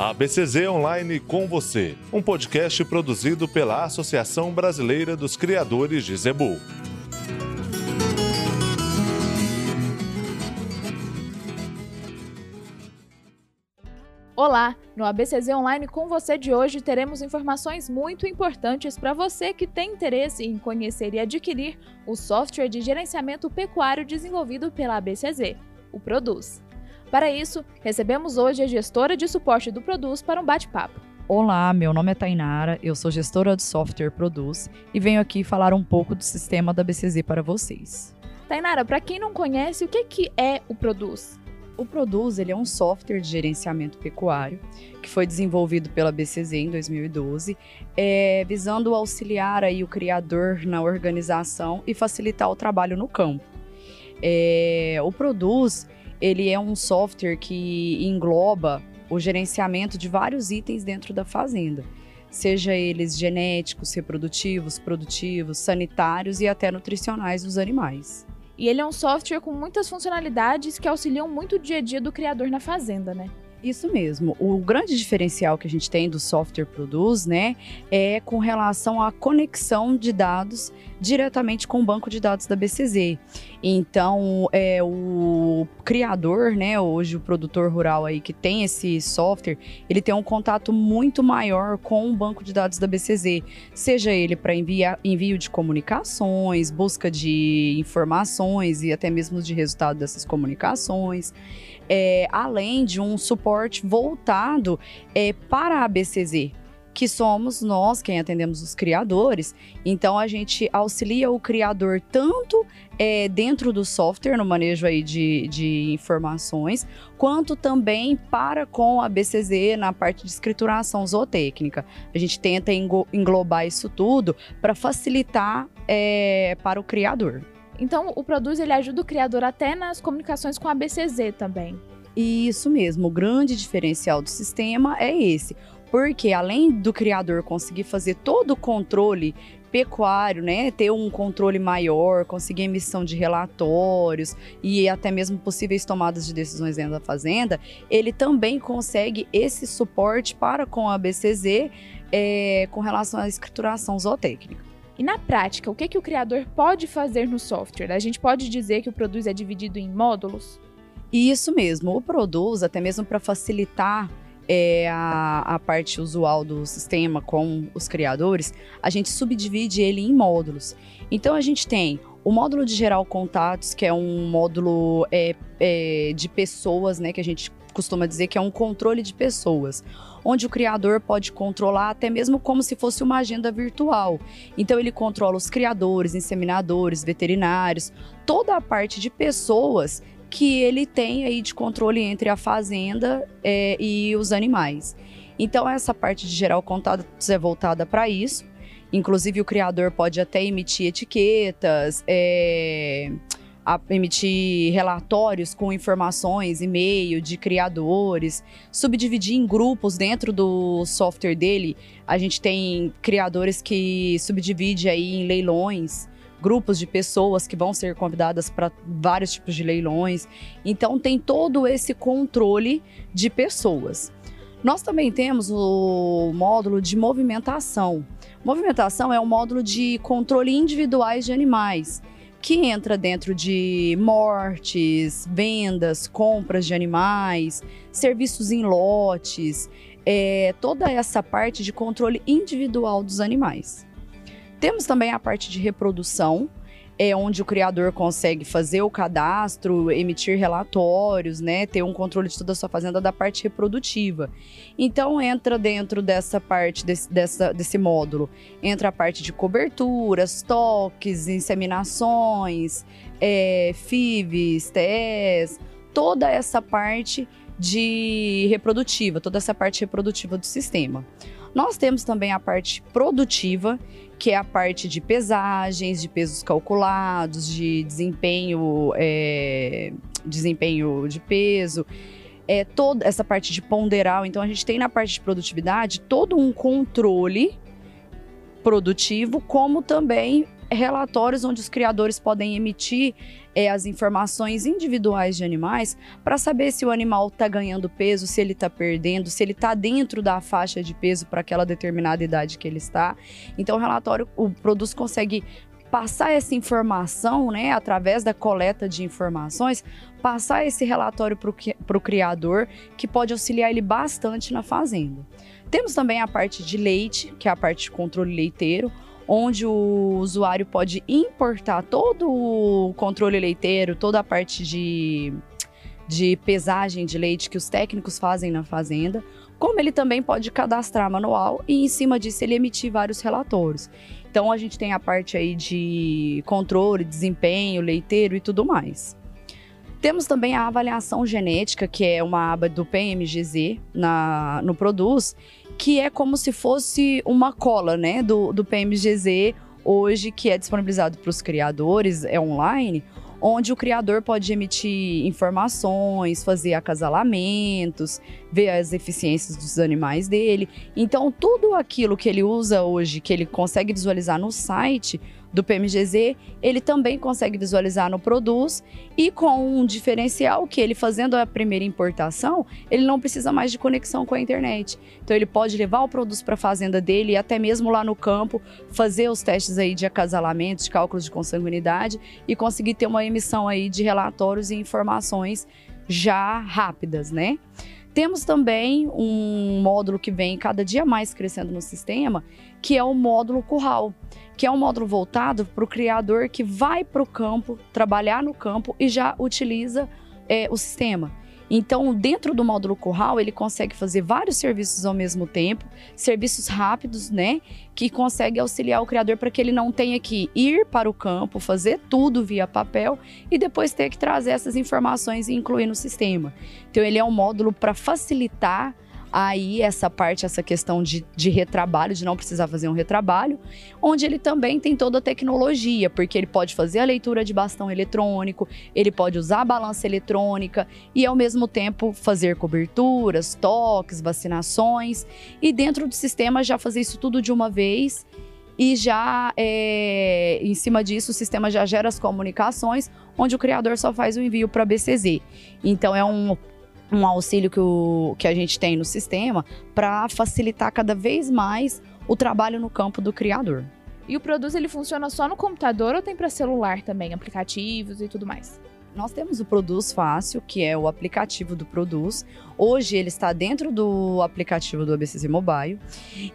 A BCZ Online com você, um podcast produzido pela Associação Brasileira dos Criadores de Zebu. Olá, no ABCZ Online com você de hoje teremos informações muito importantes para você que tem interesse em conhecer e adquirir o software de gerenciamento pecuário desenvolvido pela ABCZ, o Produz. Para isso, recebemos hoje a gestora de suporte do Produz para um bate-papo. Olá, meu nome é Tainara, eu sou gestora de software Produz e venho aqui falar um pouco do sistema da BCZ para vocês. Tainara, para quem não conhece, o que, que é o Produz? O Produz ele é um software de gerenciamento pecuário que foi desenvolvido pela BCZ em 2012, é, visando auxiliar aí o criador na organização e facilitar o trabalho no campo. É, o Produz ele é um software que engloba o gerenciamento de vários itens dentro da fazenda, seja eles genéticos, reprodutivos, produtivos, sanitários e até nutricionais dos animais. E ele é um software com muitas funcionalidades que auxiliam muito o dia a dia do criador na fazenda, né? Isso mesmo. O grande diferencial que a gente tem do software Produz, né, é com relação à conexão de dados diretamente com o banco de dados da BCZ. Então, é o criador, né, hoje o produtor rural aí que tem esse software, ele tem um contato muito maior com o banco de dados da BCZ, seja ele para envio de comunicações, busca de informações e até mesmo de resultado dessas comunicações é, além de um suporte voltado é, para a BCZ, que somos nós quem atendemos os criadores. Então a gente auxilia o criador tanto é, dentro do software, no manejo aí de, de informações, quanto também para com a BCZ na parte de escrituração zootécnica. A gente tenta englobar isso tudo para facilitar é, para o criador. Então, o Produz ele ajuda o criador até nas comunicações com a BCZ também. Isso mesmo, o grande diferencial do sistema é esse. Porque além do criador conseguir fazer todo o controle pecuário, né, ter um controle maior, conseguir emissão de relatórios e até mesmo possíveis tomadas de decisões dentro da fazenda, ele também consegue esse suporte para com a BCZ é, com relação à escrituração zootécnica. E na prática, o que, que o criador pode fazer no software? A gente pode dizer que o Produz é dividido em módulos? Isso mesmo, o Produz, até mesmo para facilitar é, a, a, parte usual do sistema com os criadores, a gente subdivide ele em módulos. Então a gente tem o módulo de geral contatos, que é um módulo é, é, de pessoas, né, que a gente costuma dizer que é um controle de pessoas onde o criador pode controlar até mesmo como se fosse uma agenda virtual. Então ele controla os criadores, inseminadores, veterinários, toda a parte de pessoas que ele tem aí de controle entre a fazenda é, e os animais. Então essa parte de geral contatos é voltada para isso. Inclusive o criador pode até emitir etiquetas, é, a emitir relatórios com informações, e-mail de criadores, subdividir em grupos dentro do software dele. A gente tem criadores que subdivide aí em leilões, grupos de pessoas que vão ser convidadas para vários tipos de leilões. Então tem todo esse controle de pessoas. Nós também temos o módulo de movimentação. Movimentação é um módulo de controle individuais de animais que entra dentro de mortes, vendas, compras de animais, serviços em lotes, é, toda essa parte de controle individual dos animais. Temos também a parte de reprodução, é onde o criador consegue fazer o cadastro, emitir relatórios, né, ter um controle de toda a sua fazenda da parte reprodutiva. Então entra dentro dessa parte desse, dessa, desse módulo, entra a parte de coberturas, toques, inseminações, é, FIVs, TES, toda essa parte de reprodutiva, toda essa parte reprodutiva do sistema. Nós temos também a parte produtiva, que é a parte de pesagens, de pesos calculados, de desempenho, é, desempenho de peso, é toda essa parte de ponderal. Então a gente tem na parte de produtividade todo um controle produtivo, como também relatórios onde os criadores podem emitir é, as informações individuais de animais para saber se o animal está ganhando peso, se ele está perdendo, se ele está dentro da faixa de peso para aquela determinada idade que ele está. Então, o relatório, o produto consegue passar essa informação, né, através da coleta de informações, passar esse relatório para o criador, que pode auxiliar ele bastante na fazenda. Temos também a parte de leite, que é a parte de controle leiteiro, onde o usuário pode importar todo o controle leiteiro, toda a parte de, de pesagem de leite que os técnicos fazem na fazenda, como ele também pode cadastrar manual e em cima disso ele emitir vários relatórios. Então a gente tem a parte aí de controle, desempenho, leiteiro e tudo mais. Temos também a avaliação genética, que é uma aba do PMGZ na, no Produz, que é como se fosse uma cola né, do, do PMGZ hoje, que é disponibilizado para os criadores, é online, onde o criador pode emitir informações, fazer acasalamentos, ver as eficiências dos animais dele. Então, tudo aquilo que ele usa hoje, que ele consegue visualizar no site, do PMGZ, ele também consegue visualizar no Produz e com um diferencial que ele fazendo a primeira importação, ele não precisa mais de conexão com a internet. Então ele pode levar o produto para a fazenda dele e até mesmo lá no campo fazer os testes aí de acasalamento, de cálculos de consanguinidade e conseguir ter uma emissão aí de relatórios e informações já rápidas, né? Temos também um módulo que vem cada dia mais crescendo no sistema, que é o módulo curral, que é um módulo voltado para o criador que vai para o campo, trabalhar no campo e já utiliza é, o sistema. Então, dentro do módulo curral, ele consegue fazer vários serviços ao mesmo tempo, serviços rápidos, né? Que consegue auxiliar o criador para que ele não tenha que ir para o campo, fazer tudo via papel e depois ter que trazer essas informações e incluir no sistema. Então, ele é um módulo para facilitar aí essa parte, essa questão de, de retrabalho, de não precisar fazer um retrabalho, onde ele também tem toda a tecnologia, porque ele pode fazer a leitura de bastão eletrônico, ele pode usar a balança eletrônica e ao mesmo tempo fazer coberturas, toques, vacinações e dentro do sistema já fazer isso tudo de uma vez e já é, em cima disso o sistema já gera as comunicações, onde o criador só faz o envio para a BCZ. Então é um um auxílio que, o, que a gente tem no sistema para facilitar cada vez mais o trabalho no campo do criador. E o Produz ele funciona só no computador ou tem para celular também, aplicativos e tudo mais? Nós temos o Produz Fácil, que é o aplicativo do Produz. Hoje ele está dentro do aplicativo do ABCZ Mobile.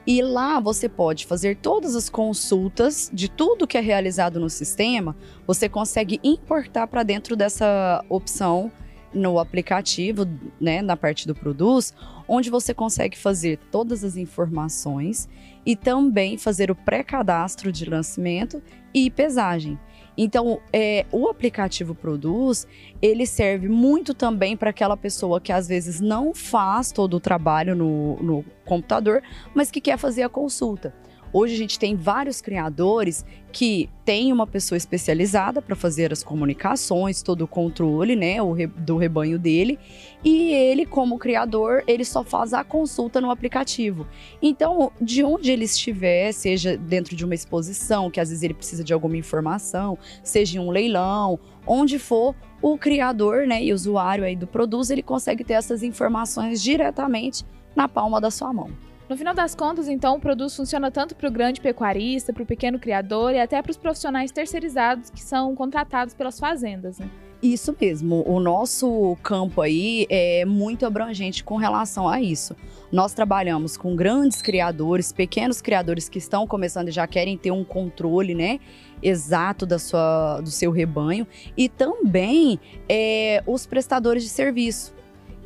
E lá você pode fazer todas as consultas de tudo que é realizado no sistema. Você consegue importar para dentro dessa opção no aplicativo, né, na parte do Produz, onde você consegue fazer todas as informações e também fazer o pré-cadastro de lançamento e pesagem. Então, é, o aplicativo Produz, ele serve muito também para aquela pessoa que às vezes não faz todo o trabalho no, no computador, mas que quer fazer a consulta. Hoje a gente tem vários criadores que têm uma pessoa especializada para fazer as comunicações, todo o controle, né, do rebanho dele, e ele como criador, ele só faz a consulta no aplicativo. Então, de onde ele estiver, seja dentro de uma exposição, que às vezes ele precisa de alguma informação, seja em um leilão, onde for, o criador, né, e usuário aí do produto, ele consegue ter essas informações diretamente na palma da sua mão. No final das contas, então, o produto funciona tanto para o grande pecuarista, para o pequeno criador e até para os profissionais terceirizados que são contratados pelas fazendas. Né? Isso mesmo. O nosso campo aí é muito abrangente com relação a isso. Nós trabalhamos com grandes criadores, pequenos criadores que estão começando e já querem ter um controle, né? Exato da sua, do seu rebanho e também é, os prestadores de serviço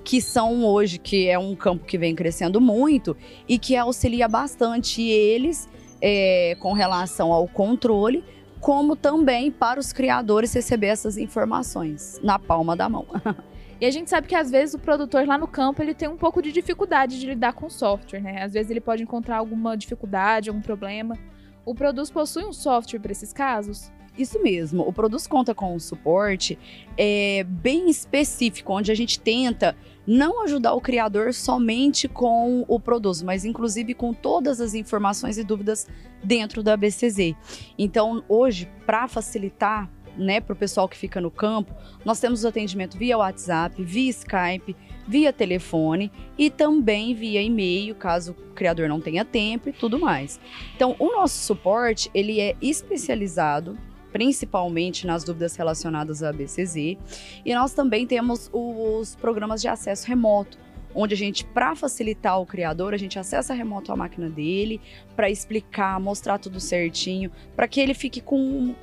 que são hoje, que é um campo que vem crescendo muito e que auxilia bastante eles é, com relação ao controle, como também para os criadores receber essas informações na palma da mão. E a gente sabe que às vezes o produtor lá no campo ele tem um pouco de dificuldade de lidar com o software, né? Às vezes ele pode encontrar alguma dificuldade, algum problema. O Produz possui um software para esses casos? Isso mesmo. O Produz conta com um suporte é, bem específico, onde a gente tenta não ajudar o criador somente com o Produz, mas inclusive com todas as informações e dúvidas dentro da BCZ. Então, hoje, para facilitar né, para o pessoal que fica no campo, nós temos o atendimento via WhatsApp, via Skype, via telefone e também via e-mail, caso o criador não tenha tempo e tudo mais. Então, o nosso suporte, ele é especializado principalmente nas dúvidas relacionadas à BCZ, e nós também temos os programas de acesso remoto, onde a gente, para facilitar o criador, a gente acessa remoto a máquina dele, para explicar, mostrar tudo certinho, para que ele fique com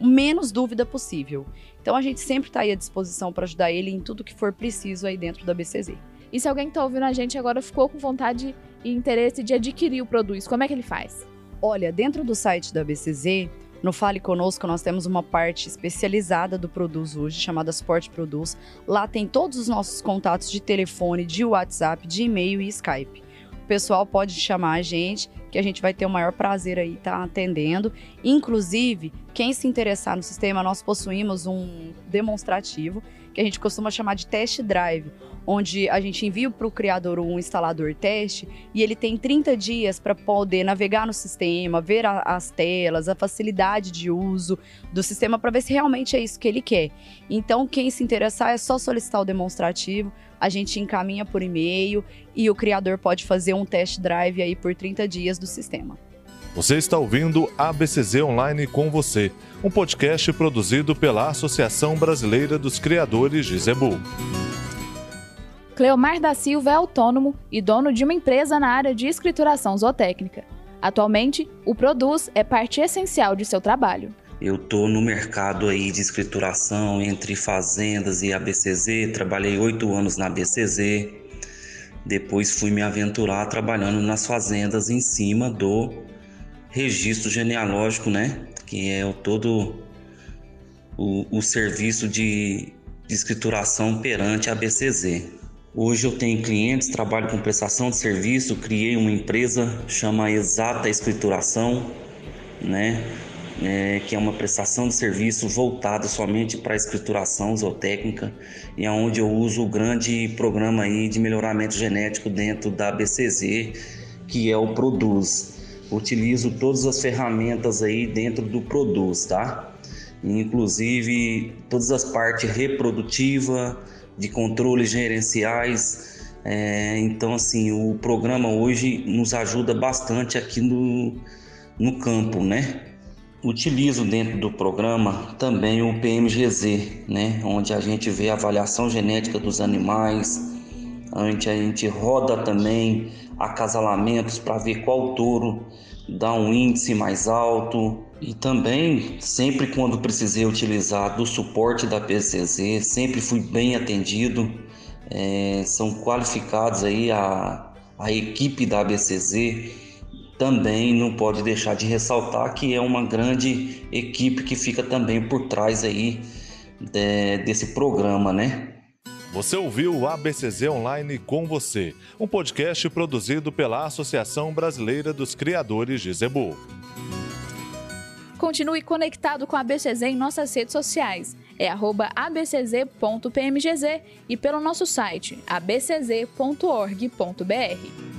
menos dúvida possível. Então a gente sempre está aí à disposição para ajudar ele em tudo que for preciso aí dentro da BCZ. E se alguém está ouvindo a gente agora ficou com vontade e interesse de adquirir o produto, como é que ele faz? Olha, dentro do site da BCZ, no Fale Conosco, nós temos uma parte especializada do Produz hoje, chamada Sport Produz. Lá tem todos os nossos contatos de telefone, de WhatsApp, de e-mail e Skype. O pessoal pode chamar a gente que a gente vai ter o maior prazer aí estar tá atendendo. Inclusive, quem se interessar no sistema, nós possuímos um demonstrativo que a gente costuma chamar de test drive, onde a gente envia para o criador um instalador teste e ele tem 30 dias para poder navegar no sistema, ver a, as telas, a facilidade de uso do sistema para ver se realmente é isso que ele quer. Então, quem se interessar é só solicitar o demonstrativo, a gente encaminha por e-mail e o criador pode fazer um test drive aí por 30 dias do sistema. Você está ouvindo ABCZ Online com você, um podcast produzido pela Associação Brasileira dos Criadores de Zebu. Cleomar da Silva é autônomo e dono de uma empresa na área de escrituração zootécnica. Atualmente, o Produz é parte essencial de seu trabalho. Eu tô no mercado aí de escrituração entre fazendas e ABCZ, trabalhei oito anos na ABCZ, depois fui me aventurar trabalhando nas fazendas em cima do registro genealógico, né? Que é o todo o, o serviço de, de escrituração perante a ABCZ. Hoje eu tenho clientes, trabalho com prestação de serviço, criei uma empresa chama Exata Escrituração, né? É, que é uma prestação de serviço voltada somente para a escrituração zootécnica e aonde é eu uso o grande programa aí de melhoramento genético dentro da BCZ, que é o Produz. Utilizo todas as ferramentas aí dentro do Produz, tá? Inclusive todas as partes reprodutiva, de controles gerenciais. É, então, assim, o programa hoje nos ajuda bastante aqui no, no campo, né? Utilizo dentro do programa também o PMGZ, né? Onde a gente vê a avaliação genética dos animais, a gente roda também acasalamentos para ver qual touro dá um índice mais alto. E também sempre quando precisei utilizar do suporte da PCZ sempre fui bem atendido. É, são qualificados aí a, a equipe da ABCZ também não pode deixar de ressaltar que é uma grande equipe que fica também por trás aí de, desse programa, né? Você ouviu o ABCZ Online com você, um podcast produzido pela Associação Brasileira dos Criadores de Zebu. Continue conectado com a ABCZ em nossas redes sociais. É abcz.pmgz e pelo nosso site abcz.org.br.